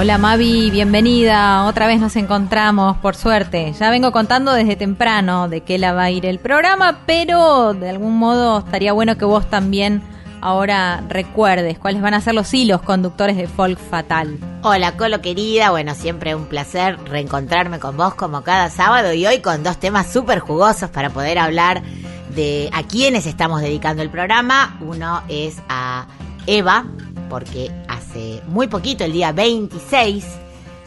Hola Mavi, bienvenida. Otra vez nos encontramos, por suerte. Ya vengo contando desde temprano de qué la va a ir el programa, pero de algún modo estaría bueno que vos también ahora recuerdes cuáles van a ser los hilos conductores de Folk Fatal. Hola Colo querida, bueno, siempre un placer reencontrarme con vos como cada sábado y hoy con dos temas súper jugosos para poder hablar de a quiénes estamos dedicando el programa. Uno es a Eva, porque hace muy poquito, el día 26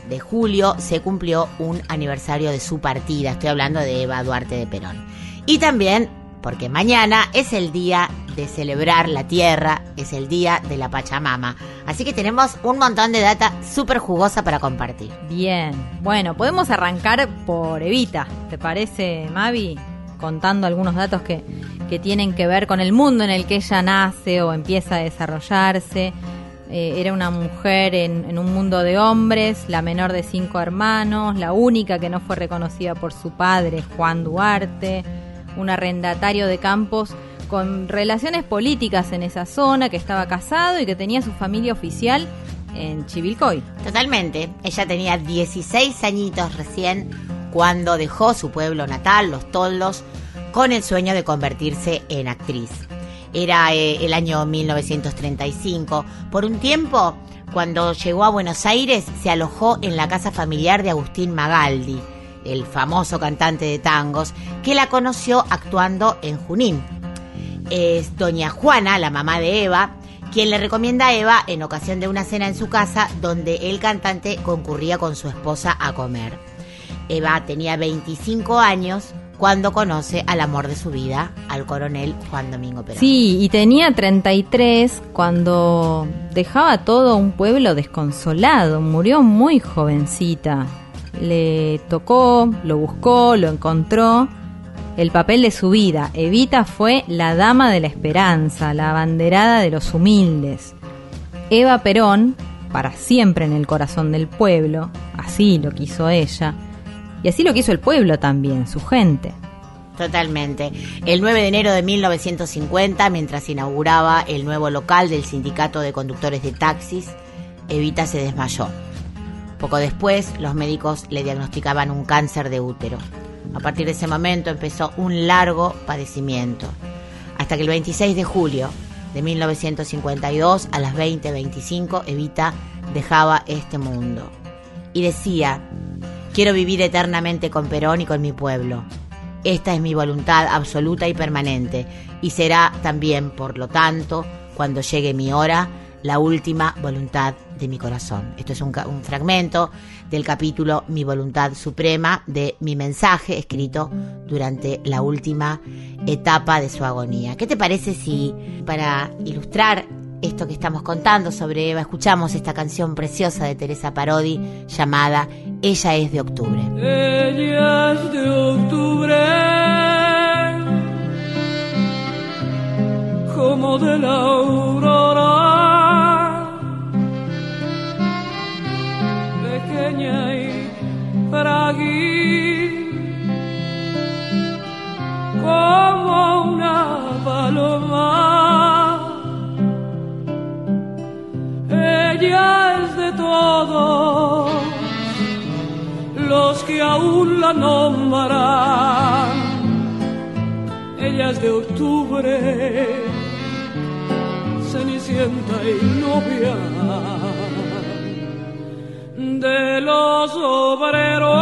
de julio, se cumplió un aniversario de su partida. Estoy hablando de Eva Duarte de Perón. Y también porque mañana es el día de celebrar la tierra, es el día de la Pachamama. Así que tenemos un montón de data súper jugosa para compartir. Bien, bueno, podemos arrancar por Evita, ¿te parece Mavi? Contando algunos datos que, que tienen que ver con el mundo en el que ella nace o empieza a desarrollarse. Eh, era una mujer en, en un mundo de hombres, la menor de cinco hermanos, la única que no fue reconocida por su padre, Juan Duarte, un arrendatario de campos con relaciones políticas en esa zona, que estaba casado y que tenía su familia oficial en Chivilcoy. Totalmente. Ella tenía 16 añitos recién cuando dejó su pueblo natal, Los Toldos, con el sueño de convertirse en actriz. Era eh, el año 1935. Por un tiempo, cuando llegó a Buenos Aires, se alojó en la casa familiar de Agustín Magaldi, el famoso cantante de tangos, que la conoció actuando en Junín. Es doña Juana, la mamá de Eva, quien le recomienda a Eva en ocasión de una cena en su casa donde el cantante concurría con su esposa a comer. Eva tenía 25 años cuando conoce al amor de su vida, al coronel Juan Domingo Perón. Sí, y tenía 33 cuando dejaba todo un pueblo desconsolado. Murió muy jovencita. Le tocó, lo buscó, lo encontró. El papel de su vida. Evita fue la dama de la esperanza, la abanderada de los humildes. Eva Perón, para siempre en el corazón del pueblo, así lo quiso ella, y así lo quiso el pueblo también, su gente. Totalmente. El 9 de enero de 1950, mientras inauguraba el nuevo local del Sindicato de Conductores de Taxis, Evita se desmayó. Poco después, los médicos le diagnosticaban un cáncer de útero. A partir de ese momento empezó un largo padecimiento, hasta que el 26 de julio de 1952 a las 20:25 Evita dejaba este mundo y decía, quiero vivir eternamente con Perón y con mi pueblo. Esta es mi voluntad absoluta y permanente y será también, por lo tanto, cuando llegue mi hora, la última voluntad de mi corazón. Esto es un, fragmento del capítulo Mi voluntad suprema de mi mensaje escrito durante la última etapa de su agonía. ¿Qué te parece si para ilustrar esto que estamos contando sobre Eva escuchamos esta canción preciosa de Teresa Parodi llamada Ella es de octubre? Ella es de octubre, como de la aurora, los que aún la nombran. Ella es de octubre, cenicienta y novia de los obreros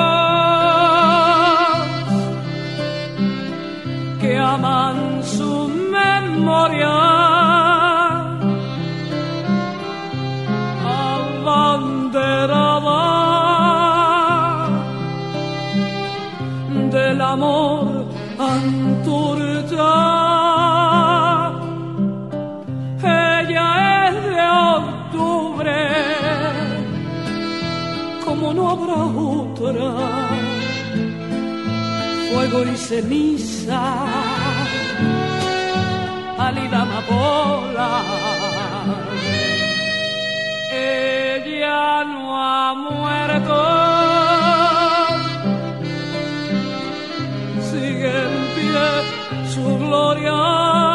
que aman su memoria. Fuego y ceniza, pálida amapola. Ella no ha muerto. Sigue en pie su gloria.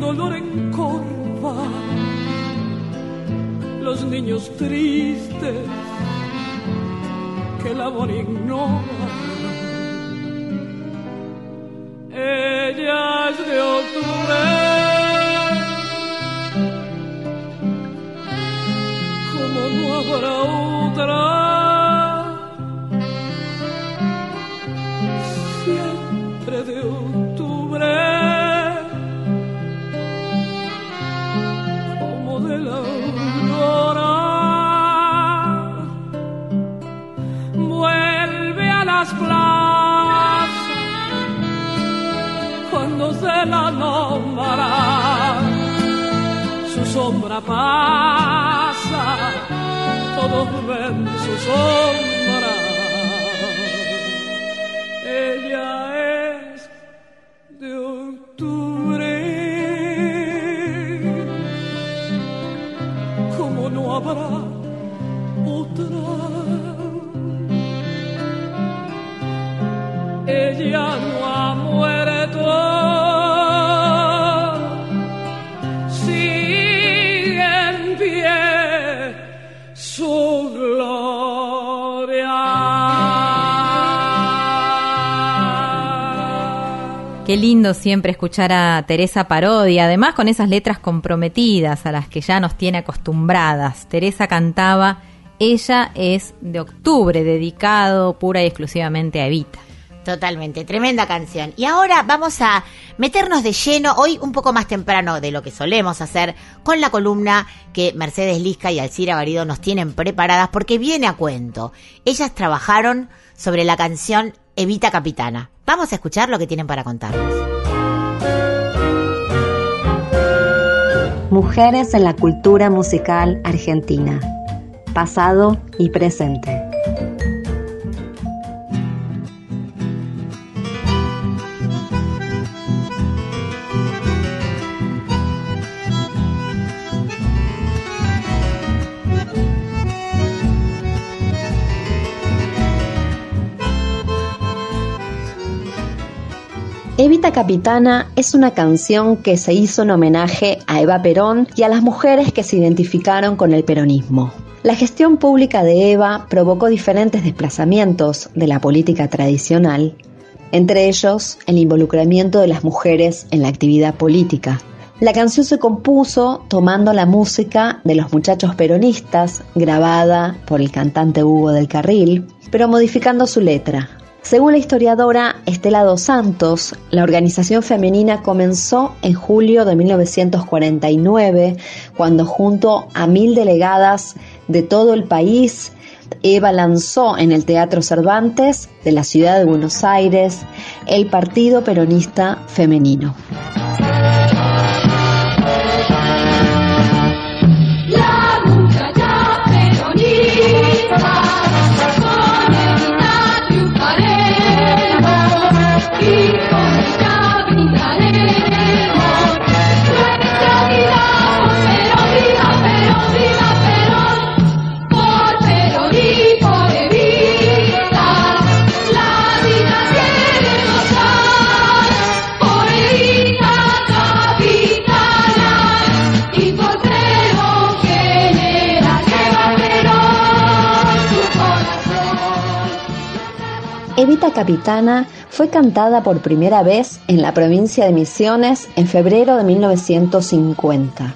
Dolor encorva los niños tristes que el amor ignora ella es de octubre. Como no habrá otra. La nombra, su sombra pasa, todos ven su sombra. Qué lindo siempre escuchar a Teresa Parodi, además con esas letras comprometidas a las que ya nos tiene acostumbradas. Teresa cantaba, ella es de octubre, dedicado pura y exclusivamente a Evita. Totalmente, tremenda canción. Y ahora vamos a meternos de lleno, hoy un poco más temprano de lo que solemos hacer, con la columna que Mercedes Lisca y Alcira Garido nos tienen preparadas porque viene a cuento. Ellas trabajaron sobre la canción Evita Capitana. Vamos a escuchar lo que tienen para contarnos. Mujeres en la cultura musical argentina. Pasado y presente. Evita Capitana es una canción que se hizo en homenaje a Eva Perón y a las mujeres que se identificaron con el peronismo. La gestión pública de Eva provocó diferentes desplazamientos de la política tradicional, entre ellos el involucramiento de las mujeres en la actividad política. La canción se compuso tomando la música de los muchachos peronistas, grabada por el cantante Hugo del Carril, pero modificando su letra. Según la historiadora Estela dos Santos, la organización femenina comenzó en julio de 1949, cuando junto a mil delegadas de todo el país, Eva lanzó en el Teatro Cervantes de la ciudad de Buenos Aires el Partido Peronista Femenino. Capitana fue cantada por primera vez en la provincia de Misiones en febrero de 1950.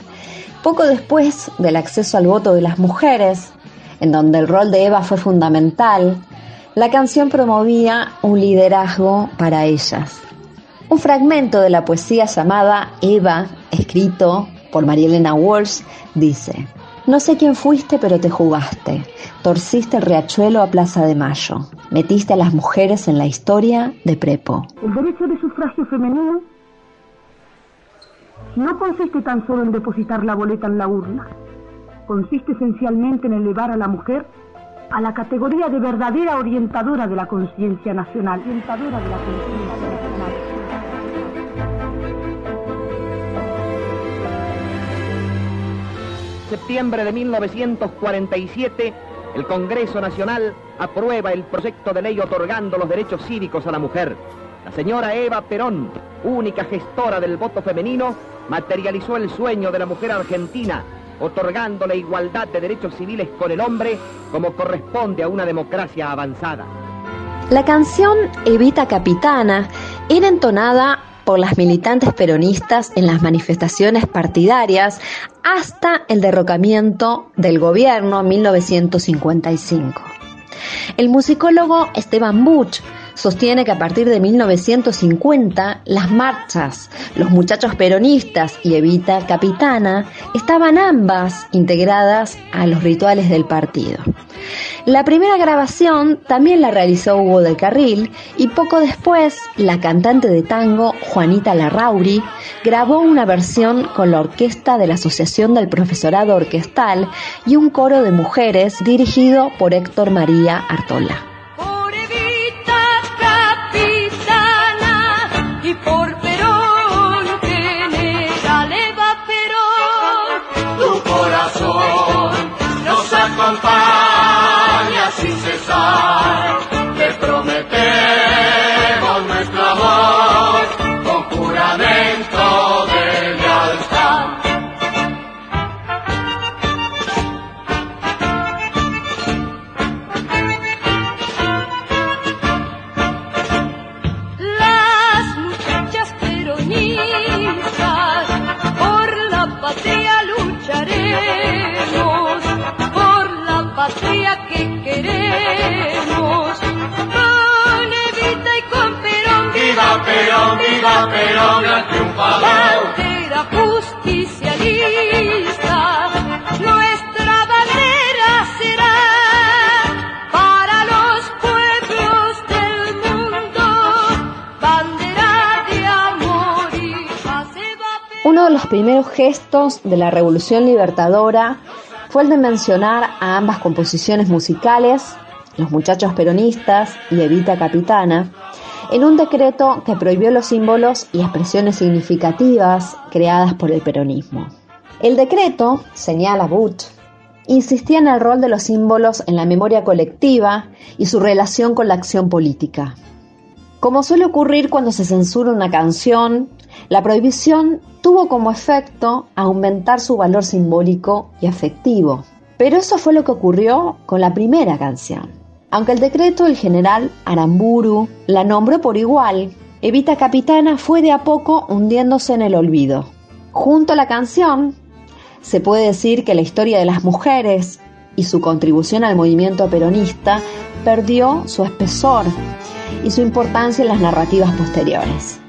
Poco después del acceso al voto de las mujeres, en donde el rol de Eva fue fundamental, la canción promovía un liderazgo para ellas. Un fragmento de la poesía llamada Eva, escrito por Marielena Walsh, dice, no sé quién fuiste, pero te jugaste. Torciste el riachuelo a Plaza de Mayo. Metiste a las mujeres en la historia de Prepo. El derecho de sufragio femenino no consiste tan solo en depositar la boleta en la urna. Consiste esencialmente en elevar a la mujer a la categoría de verdadera orientadora de la conciencia nacional. Orientadora de la conciencia nacional. septiembre de 1947, el Congreso Nacional aprueba el proyecto de ley otorgando los derechos cívicos a la mujer. La señora Eva Perón, única gestora del voto femenino, materializó el sueño de la mujer argentina, otorgando la igualdad de derechos civiles con el hombre como corresponde a una democracia avanzada. La canción Evita Capitana era entonada por las militantes peronistas en las manifestaciones partidarias hasta el derrocamiento del gobierno en 1955. El musicólogo Esteban Buch sostiene que a partir de 1950 las marchas, los muchachos peronistas y Evita Capitana estaban ambas integradas a los rituales del partido. La primera grabación también la realizó Hugo del Carril y poco después la cantante de tango Juanita Larrauri grabó una versión con la orquesta de la Asociación del Profesorado Orquestal y un coro de mujeres dirigido por Héctor María Artola. Viva Perón, gran triunfador. bandera justicialista, nuestra bandera será para los pueblos del mundo, bandera de amor y paz. Uno de los primeros gestos de la Revolución Libertadora fue el de mencionar a ambas composiciones musicales, Los Muchachos Peronistas y Evita Capitana, en un decreto que prohibió los símbolos y expresiones significativas creadas por el peronismo. El decreto, señala Butch, insistía en el rol de los símbolos en la memoria colectiva y su relación con la acción política. Como suele ocurrir cuando se censura una canción, la prohibición tuvo como efecto aumentar su valor simbólico y afectivo. Pero eso fue lo que ocurrió con la primera canción. Aunque el decreto del general Aramburu la nombró por igual, Evita Capitana fue de a poco hundiéndose en el olvido. Junto a la canción, se puede decir que la historia de las mujeres y su contribución al movimiento peronista perdió su espesor y su importancia en las narrativas posteriores.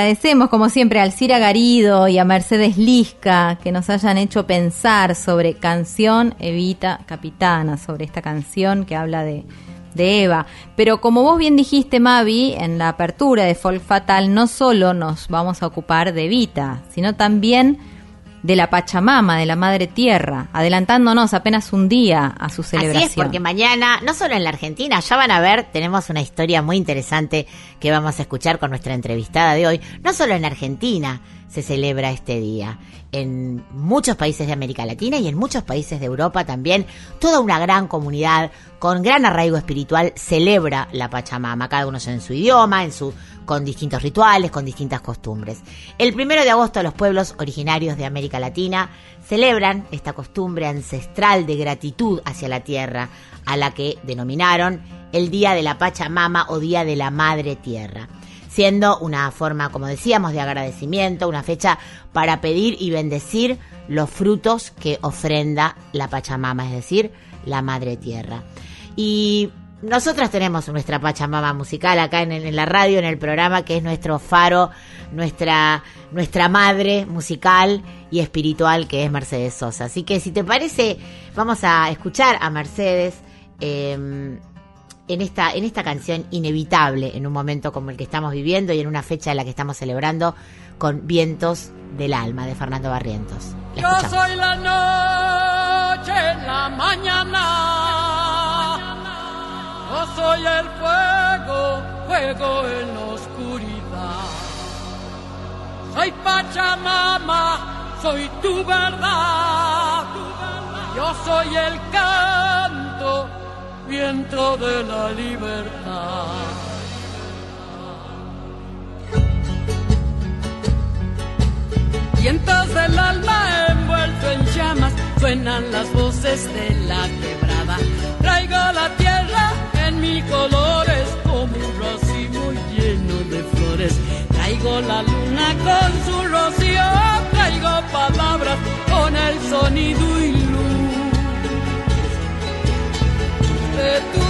Agradecemos como siempre al Cira Garido y a Mercedes Lisca que nos hayan hecho pensar sobre canción Evita Capitana, sobre esta canción que habla de, de Eva. Pero como vos bien dijiste, Mavi, en la apertura de Folk Fatal no solo nos vamos a ocupar de Evita, sino también de la Pachamama, de la Madre Tierra, adelantándonos apenas un día a su celebración. Así es, porque mañana, no solo en la Argentina, ya van a ver, tenemos una historia muy interesante que vamos a escuchar con nuestra entrevistada de hoy. No solo en Argentina se celebra este día, en muchos países de América Latina y en muchos países de Europa también, toda una gran comunidad con gran arraigo espiritual celebra la Pachamama, cada uno en su idioma, en su con distintos rituales, con distintas costumbres. El primero de agosto los pueblos originarios de América Latina celebran esta costumbre ancestral de gratitud hacia la tierra, a la que denominaron el Día de la Pachamama o Día de la Madre Tierra siendo una forma, como decíamos, de agradecimiento, una fecha para pedir y bendecir los frutos que ofrenda la Pachamama, es decir, la Madre Tierra. Y nosotras tenemos nuestra Pachamama musical acá en, en la radio, en el programa, que es nuestro faro, nuestra, nuestra madre musical y espiritual, que es Mercedes Sosa. Así que si te parece, vamos a escuchar a Mercedes. eh, en esta, en esta canción inevitable en un momento como el que estamos viviendo y en una fecha en la que estamos celebrando con Vientos del Alma de Fernando Barrientos. La Yo soy la noche, la mañana. Yo soy el fuego, fuego en la oscuridad. Soy Pachamama, soy tu verdad. Yo soy el canto, de la libertad. Vientos del alma envuelto en llamas, suenan las voces de la quebrada. Traigo la tierra en mis colores como un racimo lleno de flores. Traigo la luna con su rocío, traigo palabras con el sonido y luz de tu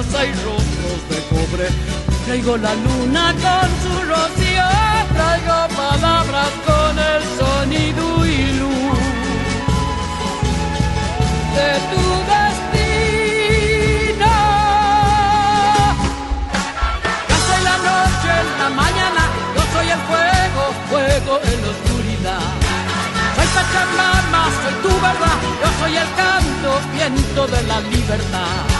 Raza y rostros de cobre. Traigo la luna con su rocío, traigo palabras con el sonido y luz de tu destino. Yo soy la noche, la mañana, yo soy el fuego, fuego en la oscuridad. Soy Pachamama, soy tu verdad, yo soy el canto, viento de la libertad.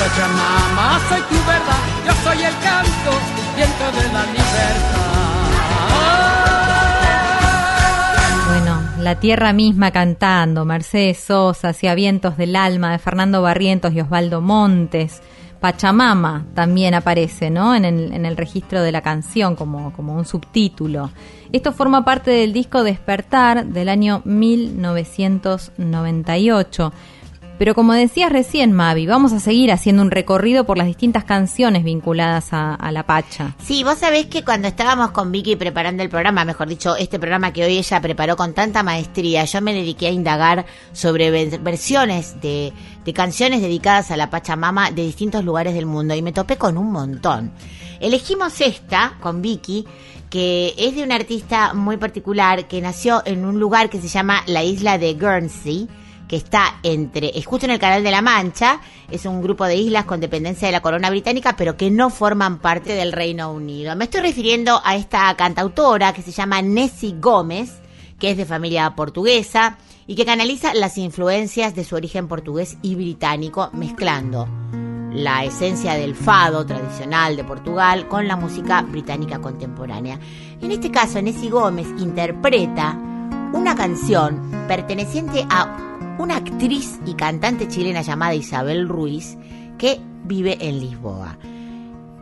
Pachamama, soy tu verdad, yo soy el canto, viento de la libertad. Bueno, la tierra misma cantando, Mercedes Sosa, hacia vientos del alma de Fernando Barrientos y Osvaldo Montes. Pachamama también aparece, ¿no? En el, en el registro de la canción como, como un subtítulo. Esto forma parte del disco Despertar del año 1998. Pero como decías recién, Mavi, vamos a seguir haciendo un recorrido por las distintas canciones vinculadas a, la Pacha. Sí, vos sabés que cuando estábamos con Vicky preparando el programa, mejor dicho, este programa que hoy ella preparó con tanta maestría, yo me dediqué a indagar sobre ve- versiones de, de canciones dedicadas a la Pachamama de distintos lugares del mundo y me topé con un montón. Elegimos esta con Vicky, que es de un artista muy particular que nació en un lugar que se llama la isla de Guernsey que está entre, es justo en el Canal de la Mancha, es un grupo de islas con dependencia de la corona británica, pero que no forman parte del Reino Unido. Me estoy refiriendo a esta cantautora que se llama Nessie Gómez, que es de familia portuguesa y que canaliza las influencias de su origen portugués y británico, mezclando la esencia del fado tradicional de Portugal con la música británica contemporánea. En este caso, Nessie Gómez interpreta una canción perteneciente a una actriz y cantante chilena llamada Isabel Ruiz que vive en Lisboa.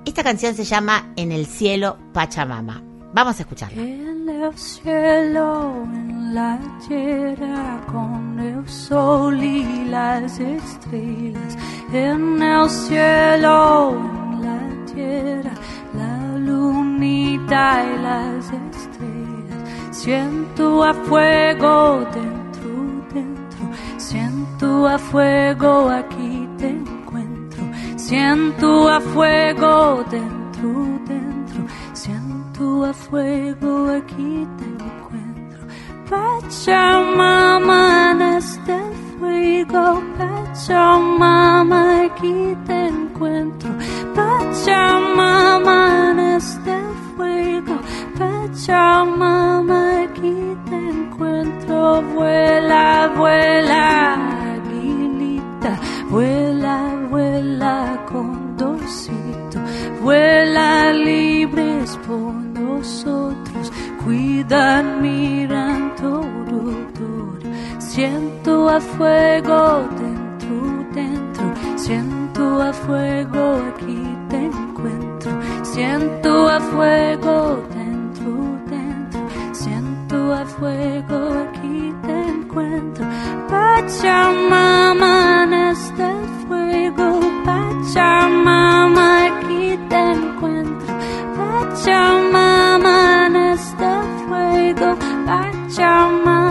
Esta canción se llama En el cielo Pachamama. Vamos a escucharla. En el cielo, en la tierra, con el sol y las estrellas. En el cielo, en la tierra, la lunita y las estrellas. Siento a fuego dentro. Siento a fuego, aquí te encuentro. Siento a fuego dentro, dentro. Siento a fuego, aquí te encuentro. Pachamama en este fuego. Pachamama, aquí te encuentro. Pachamama en este fuego. Pachamama, aquí te encuentro. Vuela, vuela, aguilita. Vuela, vuela, condorcito. Vuela libres por nosotros. Cuidan, miran todo, todo. Siento a fuego dentro, dentro. Siento a fuego, aquí te encuentro. Siento a fuego dentro, dentro. Siento a fuego, aquí te encuentro. Pachamama en este fuego. Pachamama, aquí te encuentro. Pachamama en este fuego. Pachamama,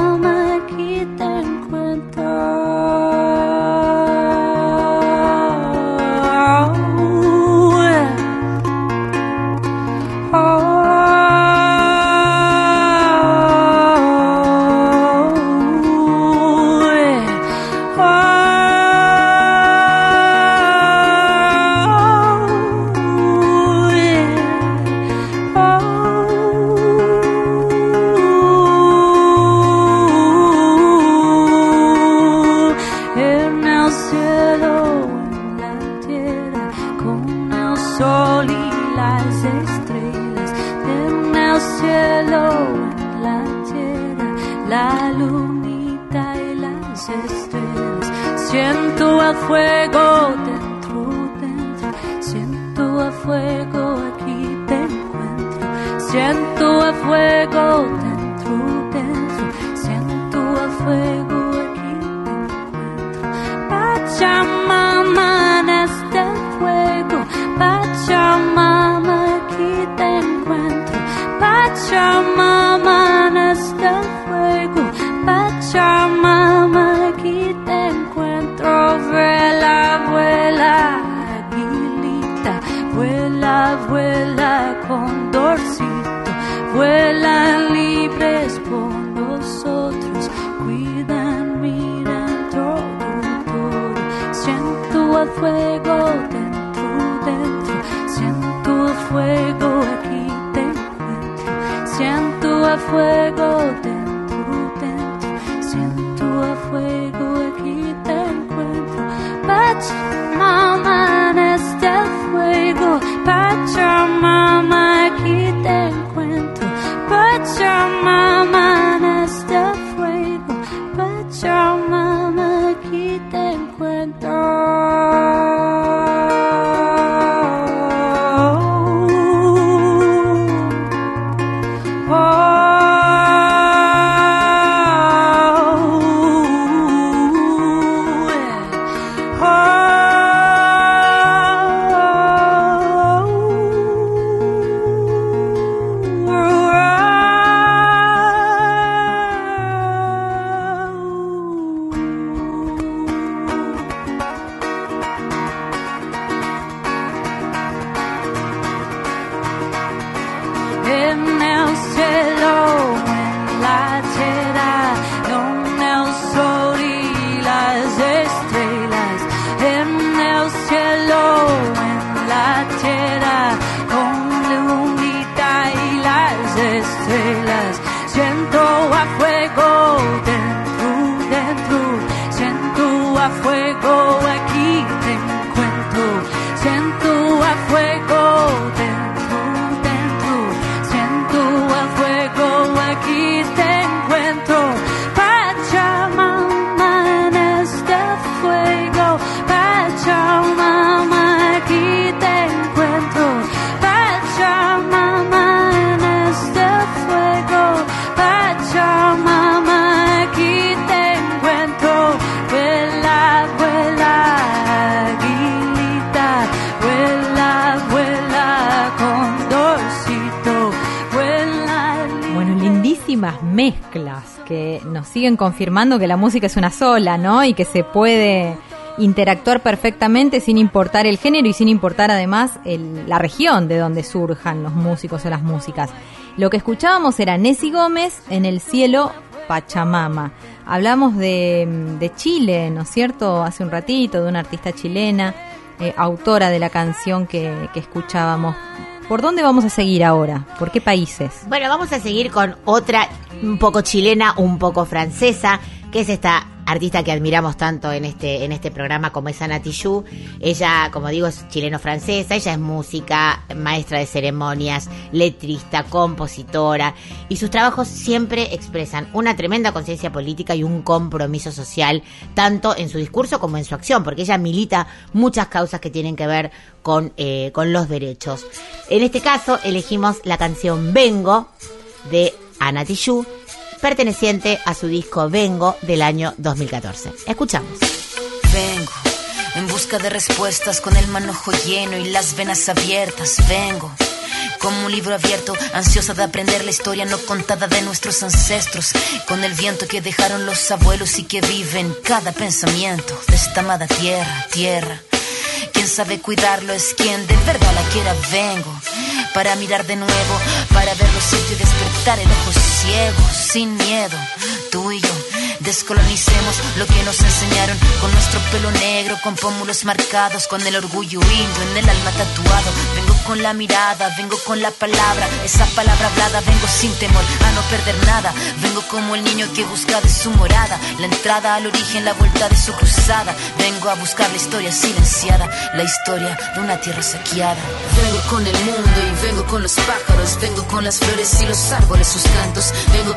confirmando que la música es una sola, ¿no? Y que se puede interactuar perfectamente sin importar el género y sin importar además la región de donde surjan los músicos o las músicas. Lo que escuchábamos era Nessie Gómez en el cielo Pachamama. Hablamos de, de Chile, ¿no es cierto? Hace un ratito, de una artista chilena, eh, autora de la canción que escuchábamos. ¿Por dónde vamos a seguir ahora? ¿Por qué países? Bueno, vamos a seguir con otra un poco chilena, un poco francesa, que es esta artista que admiramos tanto en este en este programa como es Ana Tijoux. Ella, como digo, es chileno-francesa, ella es música, maestra de ceremonias, letrista, compositora, y sus trabajos siempre expresan una tremenda conciencia política y un compromiso social, tanto en su discurso como en su acción, porque ella milita muchas causas que tienen que ver con, eh, con los derechos. En este caso, elegimos la canción Vengo de Ana Tijoux, perteneciente a su disco Vengo del año 2014. Escuchamos. Vengo en busca de respuestas con el manojo lleno y las venas abiertas. Vengo como un libro abierto, ansiosa de aprender la historia no contada de nuestros ancestros, con el viento que dejaron los abuelos y que vive en cada pensamiento de esta amada tierra, tierra. Quien sabe cuidarlo es quien de verdad la quiera. Vengo para mirar de nuevo, para ver lo cierto y despertar el ojo ciego, sin miedo. Tú y yo descolonicemos lo que nos enseñaron con nuestro pelo negro, con pómulos marcados, con el orgullo indio en el alma tatuado. Vengo con la mirada, vengo con la palabra, esa palabra hablada. Vengo sin temor a no perder nada. Vengo como el niño que busca de su morada, la entrada al origen, la vuelta de su cruzada. Vengo a buscar la historia silenciada, la historia de una tierra saqueada. Vengo con el mundo y vengo con los pájaros, vengo con las flores y los árboles, sus cantos. Vengo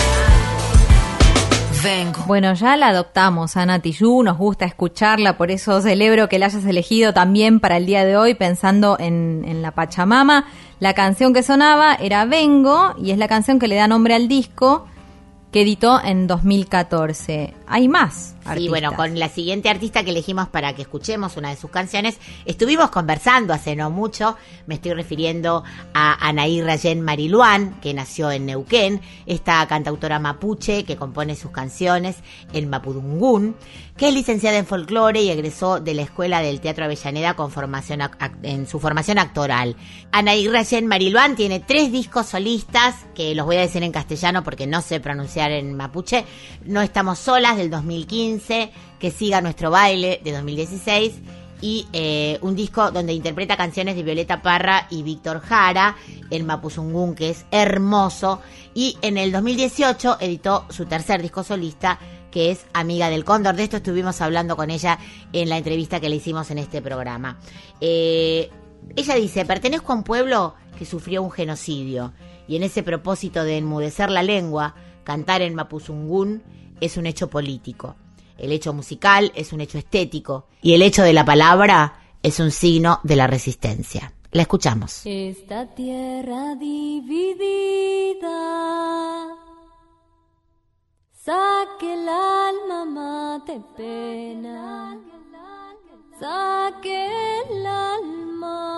Vengo. Bueno, ya la adoptamos a Nati Yu, nos gusta escucharla, por eso celebro que la hayas elegido también para el día de hoy, pensando en, en la Pachamama. La canción que sonaba era Vengo y es la canción que le da nombre al disco que editó en 2014. Hay más. Y artistas. bueno, con la siguiente artista que elegimos para que escuchemos una de sus canciones, estuvimos conversando hace no mucho, me estoy refiriendo a Anaí Rayen Mariluán, que nació en Neuquén, esta cantautora mapuche que compone sus canciones en Mapudungún, que es licenciada en folclore y egresó de la Escuela del Teatro Avellaneda con formación ac- ac- en su formación actoral. Anaí Rayen Mariluán tiene tres discos solistas, que los voy a decir en castellano porque no sé pronunciar en mapuche, No estamos solas del 2015, Que siga nuestro baile de 2016 y eh, un disco donde interpreta canciones de Violeta Parra y Víctor Jara, el Mapuzungún, que es hermoso. Y en el 2018 editó su tercer disco solista, que es Amiga del Cóndor. De esto estuvimos hablando con ella en la entrevista que le hicimos en este programa. Eh, ella dice, pertenezco a un pueblo que sufrió un genocidio y en ese propósito de enmudecer la lengua, cantar en Mapuzungún es un hecho político. El hecho musical es un hecho estético y el hecho de la palabra es un signo de la resistencia. La escuchamos. Esta tierra dividida, saque el alma mate pena, saque el alma.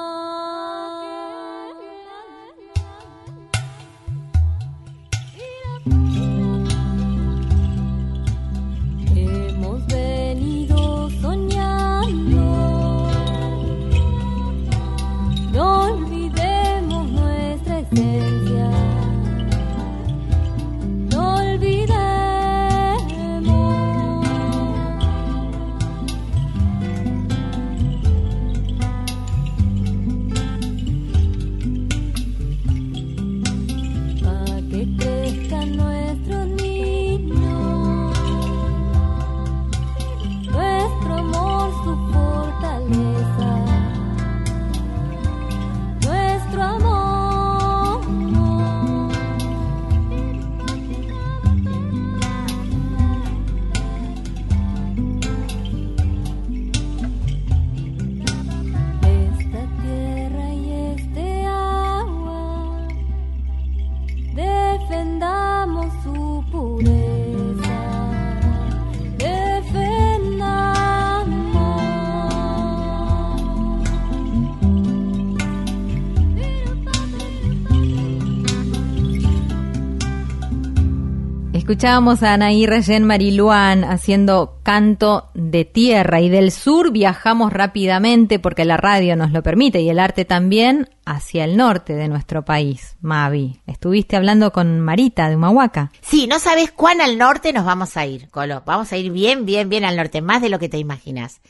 Escuchábamos a Anaí Reyen Mariluán haciendo canto de tierra y del sur viajamos rápidamente porque la radio nos lo permite y el arte también hacia el norte de nuestro país. Mavi, estuviste hablando con Marita de Humahuaca. Sí, no sabes cuán al norte nos vamos a ir, Colo. Vamos a ir bien, bien, bien al norte, más de lo que te imaginas.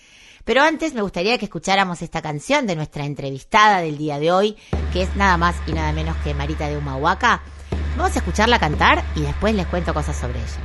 Pero antes me gustaría que escucháramos esta canción de nuestra entrevistada del día de hoy, que es nada más y nada menos que Marita de Humahuaca. Vamos a escucharla cantar y después les cuento cosas sobre ella.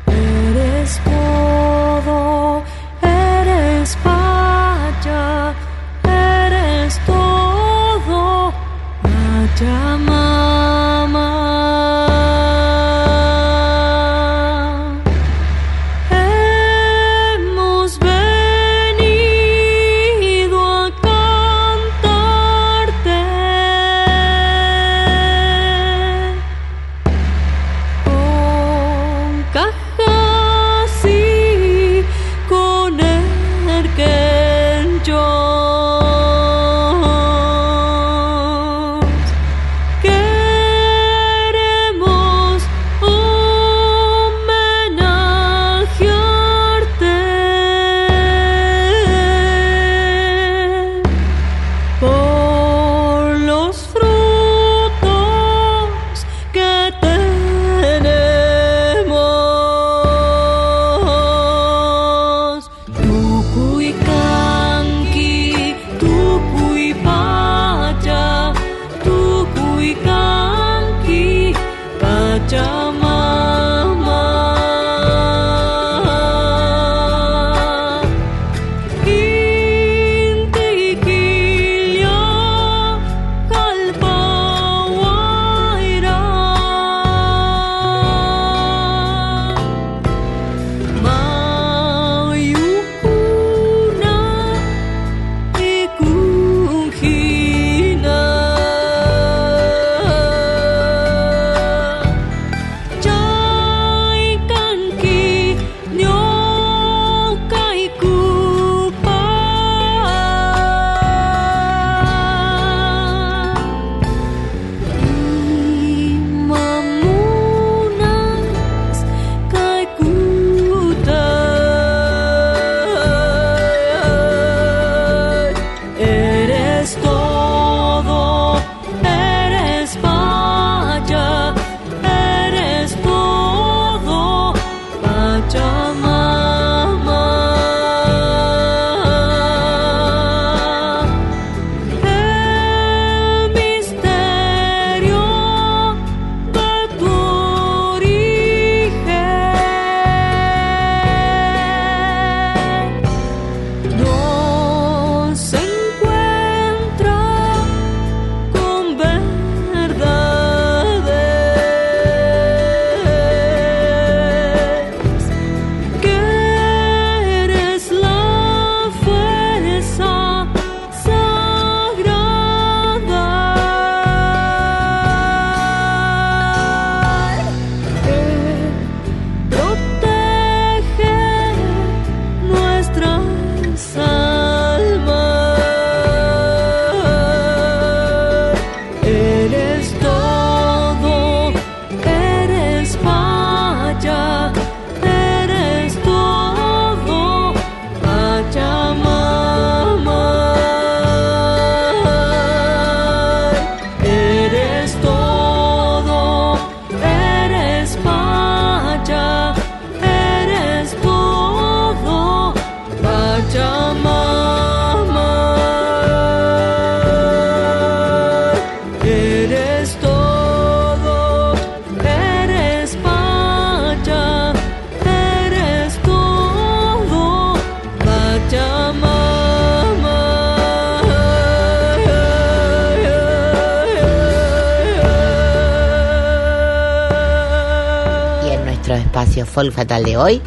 Espacio Folk Fatal de hoy,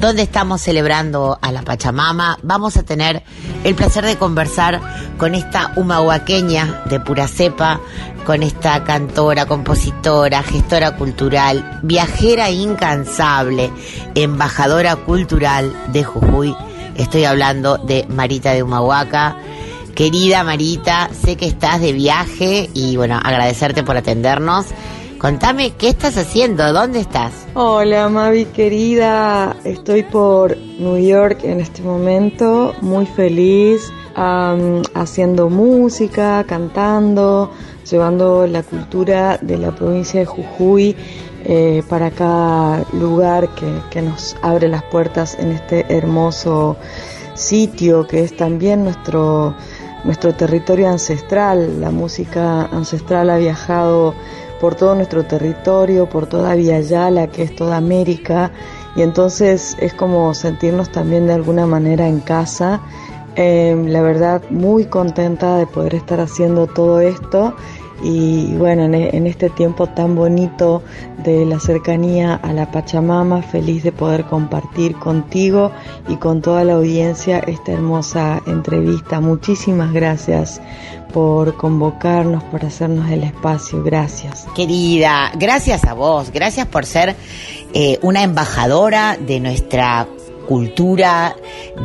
donde estamos celebrando a la Pachamama, vamos a tener el placer de conversar con esta humahuaqueña de pura cepa, con esta cantora, compositora, gestora cultural, viajera incansable, embajadora cultural de Jujuy. Estoy hablando de Marita de Humahuaca. Querida Marita, sé que estás de viaje y bueno, agradecerte por atendernos. Contame, ¿qué estás haciendo? ¿Dónde estás? Hola Mavi querida, estoy por New York en este momento, muy feliz, haciendo música, cantando, llevando la cultura de la provincia de Jujuy eh, para cada lugar que, que nos abre las puertas en este hermoso sitio que es también nuestro, nuestro territorio ancestral. La música ancestral ha viajado por todo nuestro territorio, por toda Via Yala, que es toda América, y entonces es como sentirnos también de alguna manera en casa. Eh, la verdad, muy contenta de poder estar haciendo todo esto y bueno, en, en este tiempo tan bonito de la cercanía a la Pachamama, feliz de poder compartir contigo y con toda la audiencia esta hermosa entrevista. Muchísimas gracias por convocarnos, por hacernos el espacio. Gracias. Querida, gracias a vos, gracias por ser eh, una embajadora de nuestra cultura,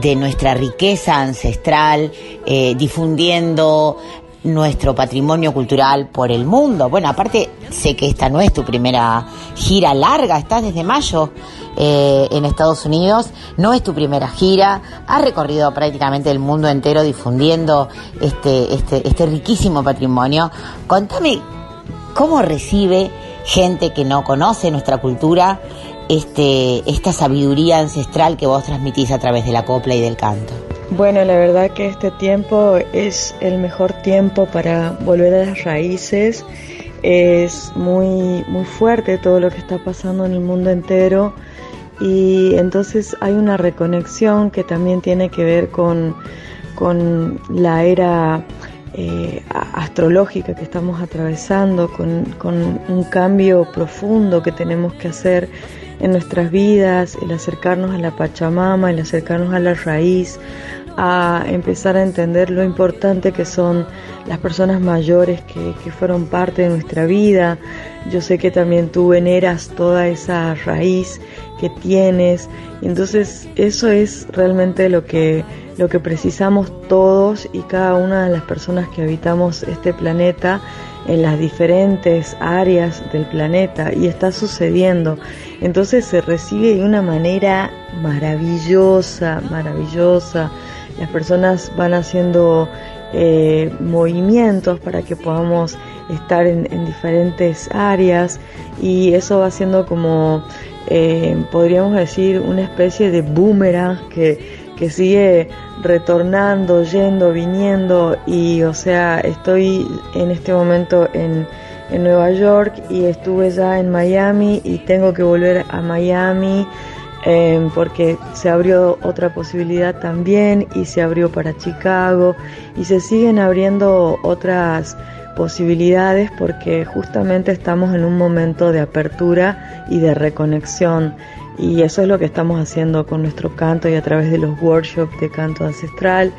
de nuestra riqueza ancestral, eh, difundiendo nuestro patrimonio cultural por el mundo. Bueno, aparte sé que esta no es tu primera gira larga, estás desde mayo eh, en Estados Unidos, no es tu primera gira, has recorrido prácticamente el mundo entero difundiendo este, este, este riquísimo patrimonio. Contame cómo recibe gente que no conoce nuestra cultura este, esta sabiduría ancestral que vos transmitís a través de la copla y del canto. Bueno, la verdad que este tiempo es el mejor tiempo para volver a las raíces. Es muy, muy fuerte todo lo que está pasando en el mundo entero y entonces hay una reconexión que también tiene que ver con, con la era eh, astrológica que estamos atravesando, con, con un cambio profundo que tenemos que hacer en nuestras vidas, el acercarnos a la Pachamama, el acercarnos a la raíz, a empezar a entender lo importante que son las personas mayores que, que, fueron parte de nuestra vida. Yo sé que también tú veneras toda esa raíz que tienes. Entonces eso es realmente lo que, lo que precisamos todos y cada una de las personas que habitamos este planeta en las diferentes áreas del planeta y está sucediendo. Entonces se recibe de una manera maravillosa, maravillosa. Las personas van haciendo eh, movimientos para que podamos estar en, en, diferentes áreas y eso va siendo como, eh, podríamos decir, una especie de boomerang que, que sigue retornando, yendo, viniendo y o sea, estoy en este momento en, en Nueva York y estuve ya en Miami y tengo que volver a Miami eh, porque se abrió otra posibilidad también y se abrió para Chicago y se siguen abriendo otras posibilidades porque justamente estamos en un momento de apertura y de reconexión y eso es lo que estamos haciendo con nuestro canto y a través de los workshops de canto ancestral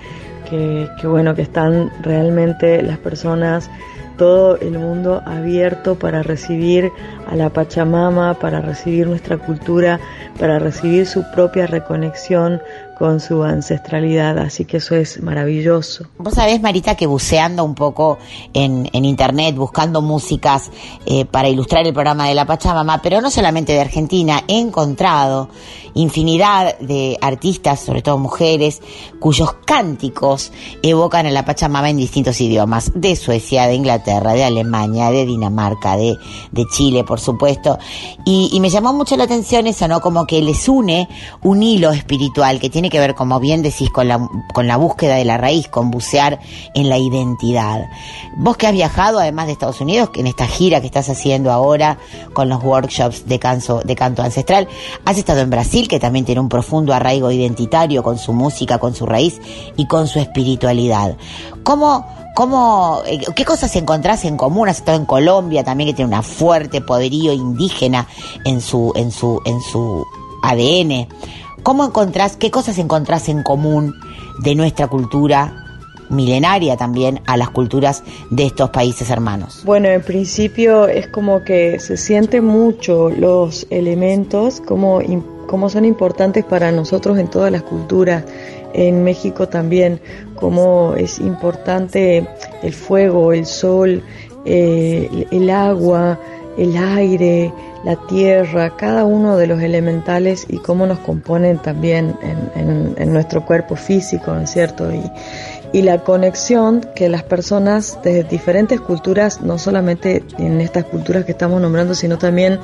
que, que bueno que están realmente las personas todo el mundo abierto para recibir a la Pachamama, para recibir nuestra cultura, para recibir su propia reconexión con su ancestralidad, así que eso es maravilloso. Vos sabés, Marita, que buceando un poco en, internet, buscando músicas eh, para ilustrar el programa de la Pachamama, pero no solamente de Argentina, he encontrado infinidad de artistas, sobre todo mujeres, cuyos cánticos evocan a la Pachamama en distintos idiomas, de Suecia, de Inglaterra, de Alemania, de Dinamarca, de, Chile, por supuesto, y me llamó mucho la atención eso, ¿no? Como que les une un hilo espiritual que tiene que ver, como bien decís, con la, con la búsqueda de la raíz, con bucear en la identidad. Vos que has viajado, además de Estados Unidos, en esta gira que estás haciendo ahora con los workshops de canto, de canto ancestral, has estado en Brasil, que también tiene un profundo arraigo identitario con su música, con su raíz y con su espiritualidad. ¿Cómo, cómo, eh, qué cosas encontrás en común? Has estado en Colombia también, que tiene una fuerte poderío indígena en su, en su, en su ADN. ¿Cómo encontrás, qué cosas encontrás en común de nuestra cultura milenaria también a las culturas de estos países hermanos? Bueno, en principio es como que se sienten mucho los elementos, como, como son importantes para nosotros en todas las culturas. En México también, como es importante el fuego, el sol, eh, el agua, el aire, la tierra, cada uno de los elementales y cómo nos componen también en, nuestro cuerpo físico, ¿no es cierto? Y, la conexión que las personas de diferentes culturas, no solamente en estas culturas que estamos nombrando, sino también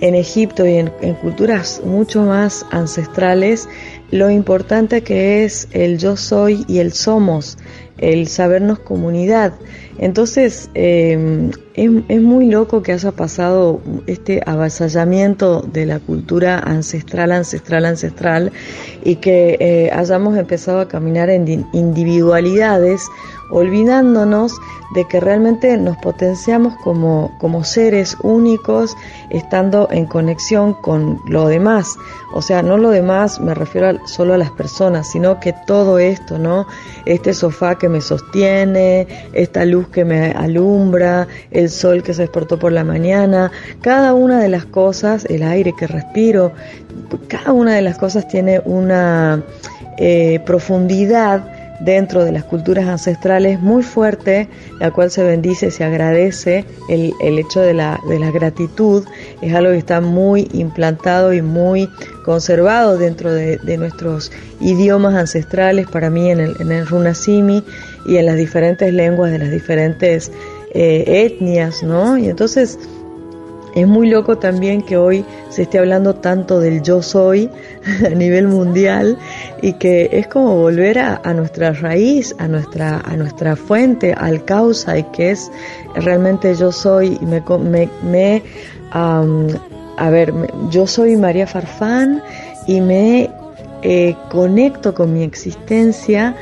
en Egipto y en, culturas mucho más ancestrales, lo importante que es el yo soy y el somos, el sabernos comunidad. Entonces, eh, es, muy loco que haya pasado este avasallamiento de la cultura ancestral, ancestral, ancestral, y que eh, hayamos empezado a caminar en individualidades, olvidándonos de que realmente nos potenciamos como, como seres únicos, estando en conexión con lo demás. O sea, no lo demás me refiero solo a las personas, sino que todo esto, ¿no? Este sofá que me sostiene, esta luz que me alumbra, el sol que se despertó por la mañana, cada una de las cosas, el aire que respiro, cada una de las cosas tiene una eh, profundidad dentro de las culturas ancestrales muy fuerte, la cual se bendice, se agradece, el, el hecho de la, de la gratitud es algo que está muy implantado y muy conservado dentro de, de nuestros idiomas ancestrales, para mí en el, en el Runasimi y en las diferentes lenguas de las diferentes eh, etnias, ¿no? Y entonces es muy loco también que hoy se esté hablando tanto del yo soy a nivel mundial y que es como volver a, nuestra raíz, a nuestra, a nuestra fuente, al causa y que es realmente yo soy. Y me, me, a ver, yo soy María Farfán y me eh, conecto con mi existencia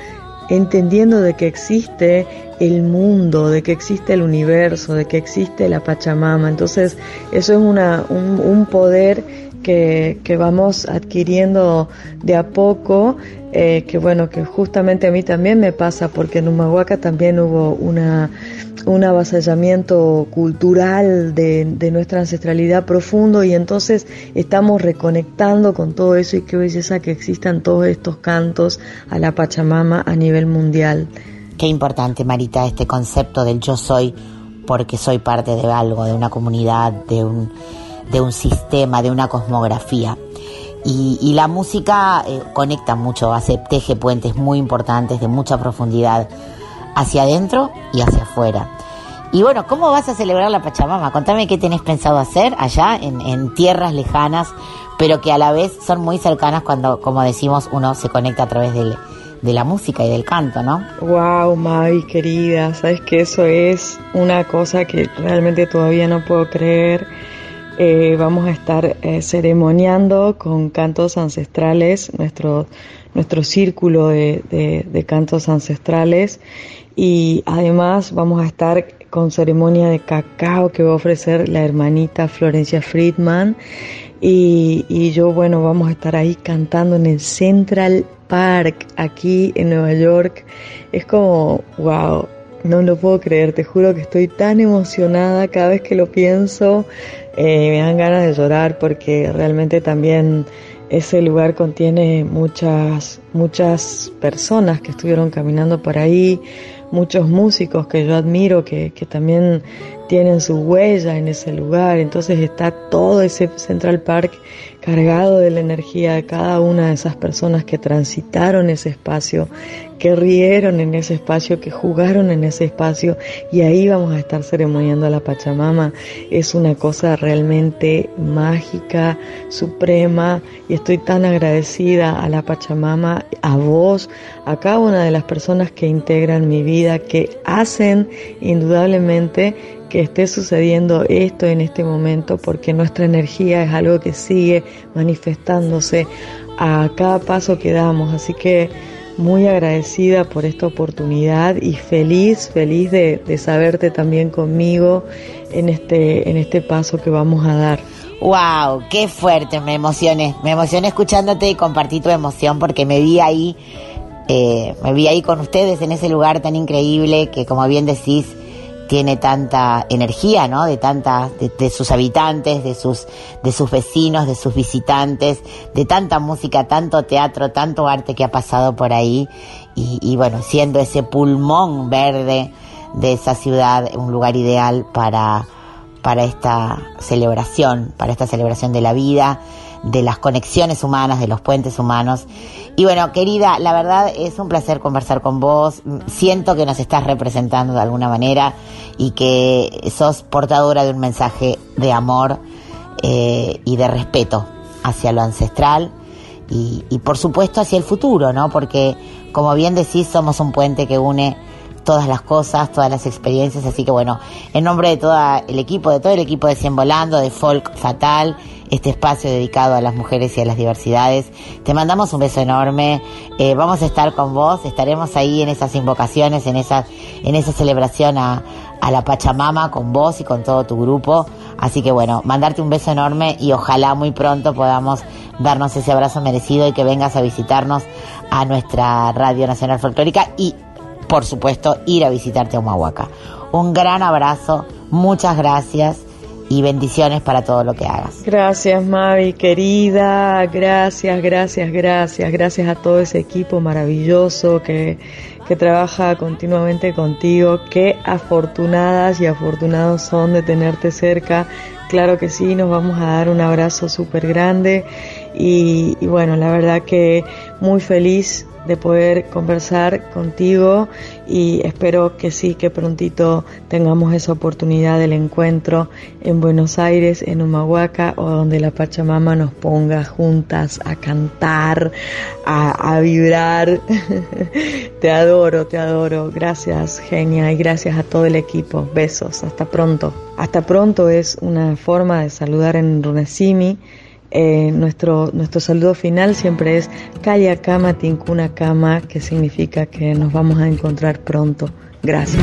entendiendo de que existe el mundo, de que existe el universo, de que existe la Pachamama. Entonces, eso es una, un, poder que, que, vamos adquiriendo de a poco, eh, que bueno, que justamente a mí también me pasa, porque en Humahuaca también hubo una, un avasallamiento cultural de, nuestra ancestralidad profundo y entonces estamos reconectando con todo eso y qué belleza que existan todos estos cantos a la Pachamama a nivel mundial. Qué importante, Marita, este concepto del yo soy porque soy parte de algo, de una comunidad, de un, de un sistema, de una cosmografía. Y, la música eh, conecta mucho, hace, teje puentes muy importantes de mucha profundidad hacia adentro y hacia afuera. Y bueno, ¿cómo vas a celebrar la Pachamama? Contame qué tenés pensado hacer allá en, tierras lejanas, pero que a la vez son muy cercanas cuando, como decimos, uno se conecta a través del, de la música y del canto, ¿no? Wow, Mavi querida, sabes que eso es una cosa que realmente todavía no puedo creer. Eh, vamos a estar eh, ceremoniando con cantos ancestrales, nuestro, nuestro círculo de, cantos ancestrales y además vamos a estar con ceremonia de cacao que va a ofrecer la hermanita Florencia Friedman y, y yo bueno vamos a estar ahí cantando en el Central Park aquí en Nueva York. Es como, wow, no lo puedo creer, te juro que estoy tan emocionada cada vez que lo pienso. Eh, me dan ganas de llorar porque realmente también ese lugar contiene muchas, muchas personas que estuvieron caminando por ahí, muchos músicos que yo admiro que, que también tienen su huella en ese lugar, entonces está todo ese Central Park cargado de la energía de cada una de esas personas que transitaron ese espacio, que rieron en ese espacio, que jugaron en ese espacio. Y ahí vamos a estar ceremoniando a la Pachamama. Es una cosa realmente mágica, suprema. Y estoy tan agradecida a la Pachamama, a vos, a cada una de las personas que integran mi vida, que hacen indudablemente que esté sucediendo esto en este momento porque nuestra energía es algo que sigue manifestándose a cada paso que damos. Así que muy agradecida por esta oportunidad y feliz, feliz de, saberte también conmigo en este, en este paso que vamos a dar. ¡Wow! ¡Qué fuerte! Me emocioné. Me emocioné escuchándote y compartí tu emoción porque me vi ahí, eh, me vi ahí con ustedes en ese lugar tan increíble que, como bien decís, tiene tanta energía, ¿no? De tanta, de, sus habitantes, de sus, de sus vecinos, de sus visitantes, de tanta música, tanto teatro, tanto arte que ha pasado por ahí y, y bueno, siendo ese pulmón verde de esa ciudad un lugar ideal para, para esta celebración, para esta celebración de la vida, de las conexiones humanas, de los puentes humanos. Y bueno, querida, la verdad es un placer conversar con vos. Siento que nos estás representando de alguna manera y que sos portadora de un mensaje de amor eh, y de respeto hacia lo ancestral y, y por supuesto hacia el futuro, ¿no? Porque como bien decís, somos un puente que une todas las cosas, todas las experiencias. Así que bueno, en nombre de todo el equipo, de todo el equipo de Cien Volando, de Folk Fatal, este espacio dedicado a las mujeres y a las diversidades, te mandamos un beso enorme. Eh, vamos a estar con vos, estaremos ahí en esas invocaciones, en esa, en esa celebración a, a la Pachamama con vos y con todo tu grupo. Así que bueno, mandarte un beso enorme y ojalá muy pronto podamos darnos ese abrazo merecido y que vengas a visitarnos a nuestra Radio Nacional Folclórica y por supuesto, ir a visitarte a Humahuaca. Un gran abrazo, muchas gracias y bendiciones para todo lo que hagas. Gracias, Mavi, querida. Gracias, gracias, gracias. Gracias a todo ese equipo maravilloso que, que trabaja continuamente contigo. Qué afortunadas y afortunados son de tenerte cerca. Claro que sí, nos vamos a dar un abrazo súper grande. Y, y bueno, la verdad que muy feliz de poder conversar contigo y espero que sí, que prontito tengamos esa oportunidad del encuentro en Buenos Aires, en Humahuaca o donde la Pachamama nos ponga juntas a cantar, a, a vibrar. te adoro, te adoro. Gracias, genia, y gracias a todo el equipo. Besos, hasta pronto. Hasta pronto es una forma de saludar en Runesimi eh, nuestro, nuestro saludo final siempre es Kama Tinkuna Kama, que significa que nos vamos a encontrar pronto. Gracias.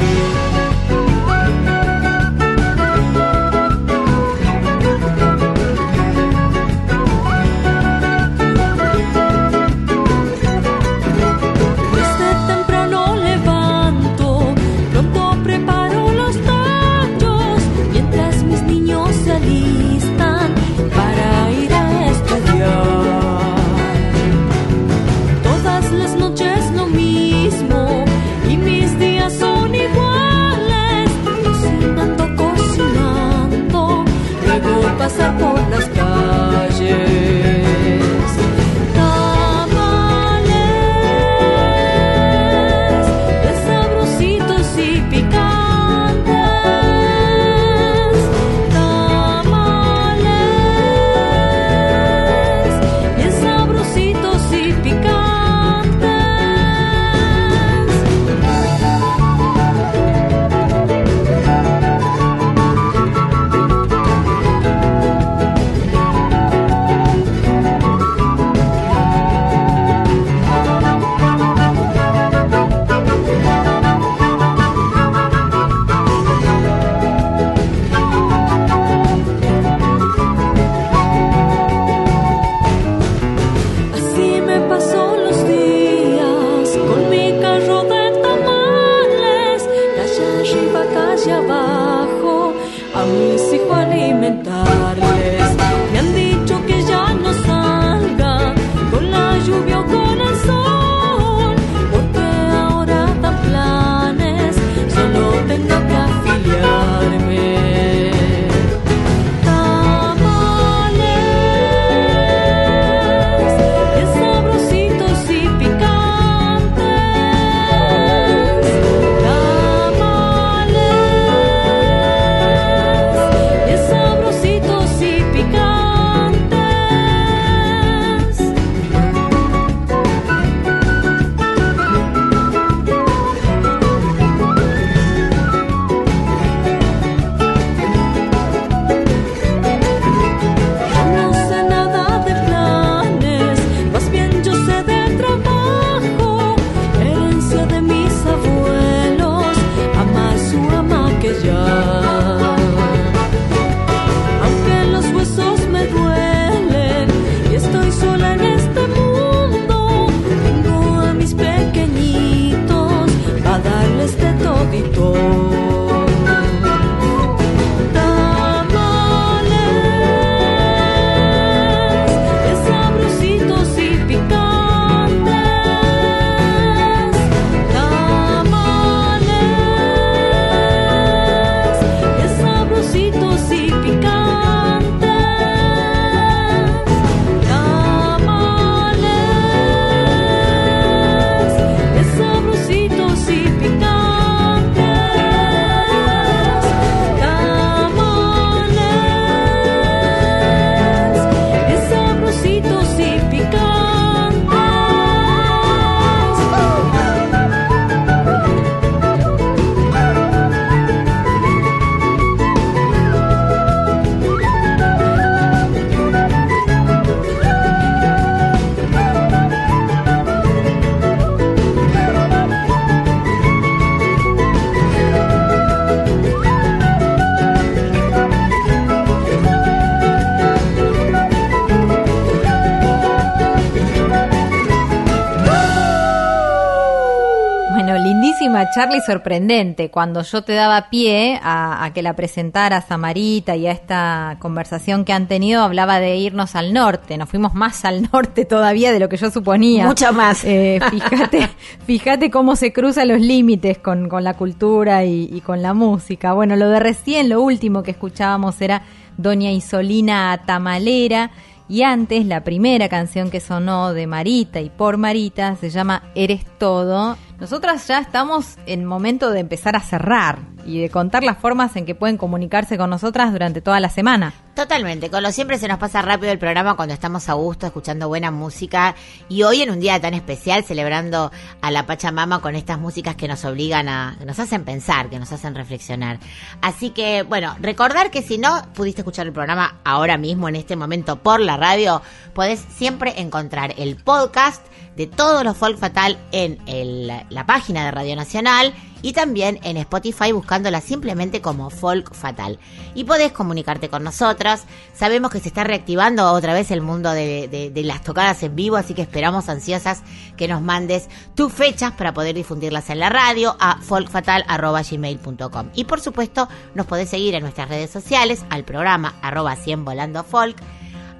Charlie, sorprendente. Cuando yo te daba pie a, a, que la presentaras a Marita y a esta conversación que han tenido, hablaba de irnos al norte. Nos fuimos más al norte todavía de lo que yo suponía. Mucho más. Eh, fíjate, fíjate cómo se cruzan los límites con, con la cultura y, y con la música. Bueno, lo de recién, lo último que escuchábamos era Doña Isolina Tamalera y antes, la primera canción que sonó de Marita y por Marita se llama Eres Todo. Nosotras ya estamos en momento de empezar a cerrar y de contar las formas en que pueden comunicarse con nosotras durante toda la semana. Totalmente, con lo siempre se nos pasa rápido el programa cuando estamos a gusto escuchando buena música y hoy en un día tan especial celebrando a la Pachamama con estas músicas que nos obligan a, que nos hacen pensar, que nos hacen reflexionar. Así que bueno, recordar que si no pudiste escuchar el programa ahora mismo en este momento por la radio, podés siempre encontrar el podcast de todos los folk fatal en el, la página de Radio Nacional y también en Spotify buscándola simplemente como Folk Fatal. Y podés comunicarte con nosotros. Sabemos que se está reactivando otra vez el mundo de, las tocadas en vivo, así que esperamos ansiosas que nos mandes tus fechas para poder difundirlas en la radio a folkfatal.gmail.com. Y por supuesto, nos podés seguir en nuestras redes sociales, al programa arroba 100 volando folk,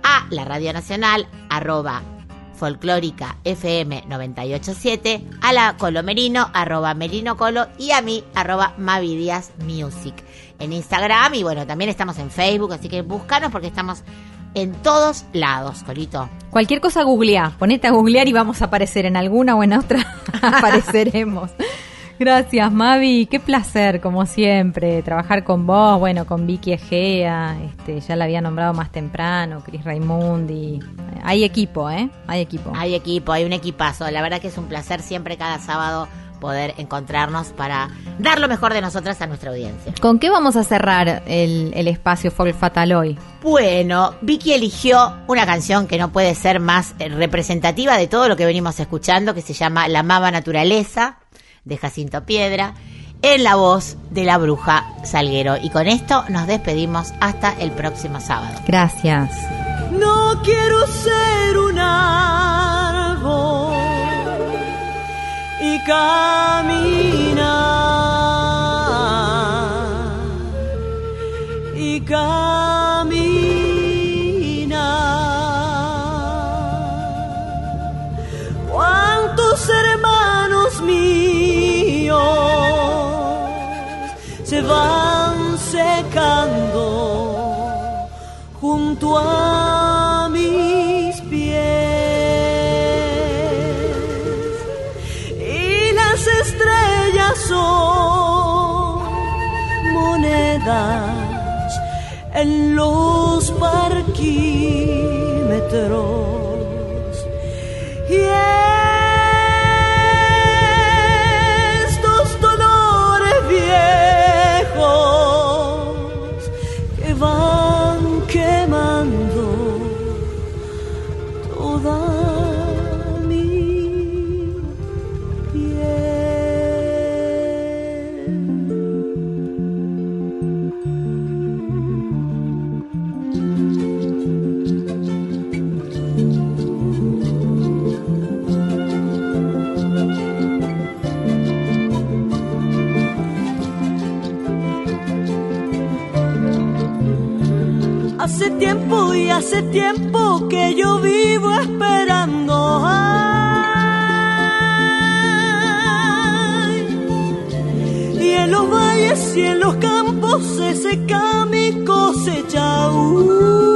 a la Radio Nacional arroba folclórica FM 987, a la Colomerino, arroba Merino Colo y a mí, arroba Mavi Díaz Music en Instagram y bueno, también estamos en Facebook, así que búscanos porque estamos en todos lados, Colito. Cualquier cosa googlea, ponete a googlear y vamos a aparecer en alguna o en otra, apareceremos. Gracias, Mavi. Qué placer, como siempre, trabajar con vos, bueno, con Vicky Egea, este, ya la había nombrado más temprano, Cris Raimundi. Hay equipo, ¿eh? Hay equipo. Hay equipo, hay un equipazo. La verdad que es un placer siempre cada sábado poder encontrarnos para dar lo mejor de nosotras a nuestra audiencia. ¿Con qué vamos a cerrar el, el espacio Folk Fatal hoy? Bueno, Vicky eligió una canción que no puede ser más representativa de todo lo que venimos escuchando, que se llama La Mava Naturaleza de Jacinto Piedra, en la voz de la bruja Salguero. Y con esto nos despedimos hasta el próximo sábado. Gracias. No quiero ser un árbol y caminar y caminar. Junto a mis pies? Y las estrellas son monedas en los parquímetros. Y hace tiempo que yo vivo esperando. Ay, y en los valles y en los campos se seca mi cosecha. Ay,